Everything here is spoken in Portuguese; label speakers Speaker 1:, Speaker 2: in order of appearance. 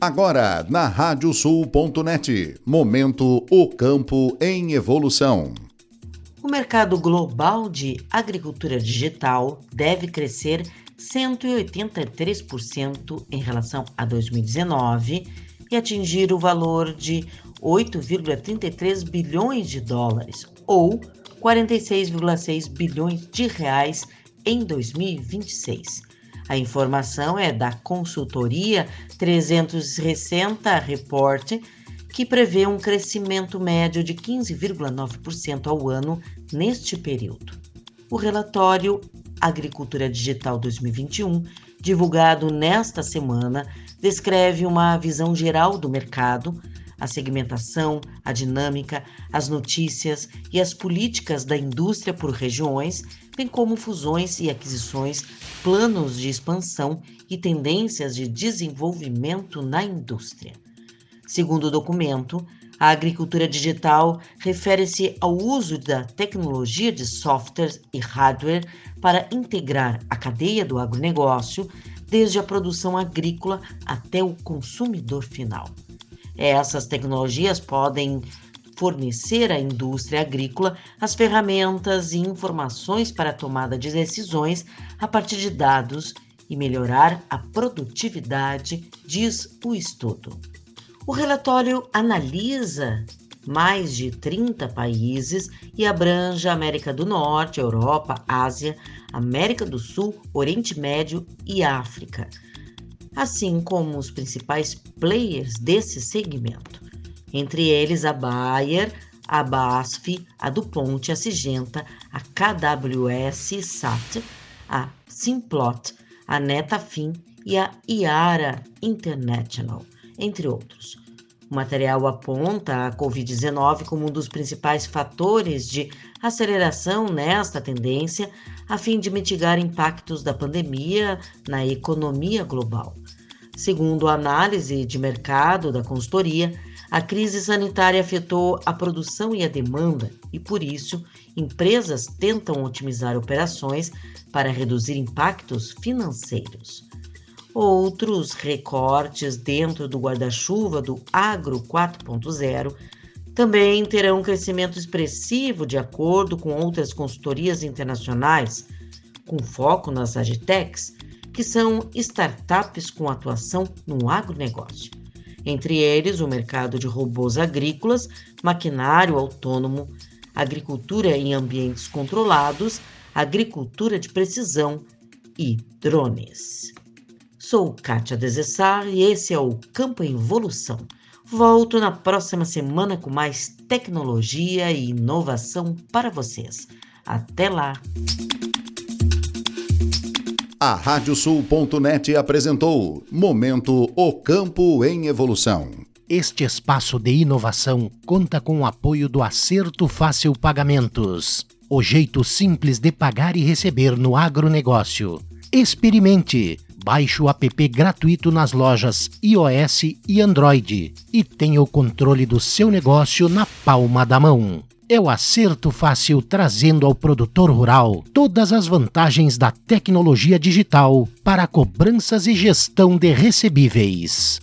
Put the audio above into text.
Speaker 1: Agora, na radiosul.net, momento O Campo em Evolução.
Speaker 2: O mercado global de agricultura digital deve crescer 183% em relação a 2019 e atingir o valor de 8,33 bilhões de dólares ou 46,6 bilhões de reais em 2026. A informação é da consultoria 360 Report, que prevê um crescimento médio de 15,9% ao ano neste período. O relatório Agricultura Digital 2021, divulgado nesta semana, descreve uma visão geral do mercado, a segmentação, a dinâmica, as notícias e as políticas da indústria por regiões, bem como fusões e aquisições, planos de expansão e tendências de desenvolvimento na indústria. Segundo o documento, a agricultura digital refere-se ao uso da tecnologia de software e hardware para integrar a cadeia do agronegócio, desde a produção agrícola até o consumidor final. Essas tecnologias podem fornecer à indústria agrícola as ferramentas e informações para a tomada de decisões a partir de dados e melhorar a produtividade, diz o estudo. O relatório analisa mais de 30 países e abrange a América do Norte, Europa, Ásia, América do Sul, Oriente Médio e África assim como os principais players desse segmento, entre eles a Bayer, a BASF, a DuPont, a Sigenta, a KWS SAT, a Simplot, a Netafim e a Iara International, entre outros. O material aponta a Covid-19 como um dos principais fatores de aceleração nesta tendência, a fim de mitigar impactos da pandemia na economia global. Segundo a análise de mercado da consultoria, a crise sanitária afetou a produção e a demanda e, por isso, empresas tentam otimizar operações para reduzir impactos financeiros. Outros recortes dentro do guarda-chuva do Agro 4.0 também terão um crescimento expressivo de acordo com outras consultorias internacionais, com foco nas agtechs, que são startups com atuação no agronegócio. Entre eles, o mercado de robôs agrícolas, maquinário autônomo, agricultura em ambientes controlados, agricultura de precisão e drones. Sou Kátia Desessar e esse é o Campo em Evolução. Volto na próxima semana com mais tecnologia e inovação para vocês. Até lá!
Speaker 1: A Radiosul.net apresentou Momento O Campo em Evolução.
Speaker 3: Este espaço de inovação conta com o apoio do Acerto Fácil Pagamentos. O jeito simples de pagar e receber no agronegócio. Experimente! Baixe o app gratuito nas lojas iOS e Android e tenha o controle do seu negócio na palma da mão é o acerto fácil trazendo ao produtor rural todas as vantagens da tecnologia digital para cobranças e gestão de recebíveis.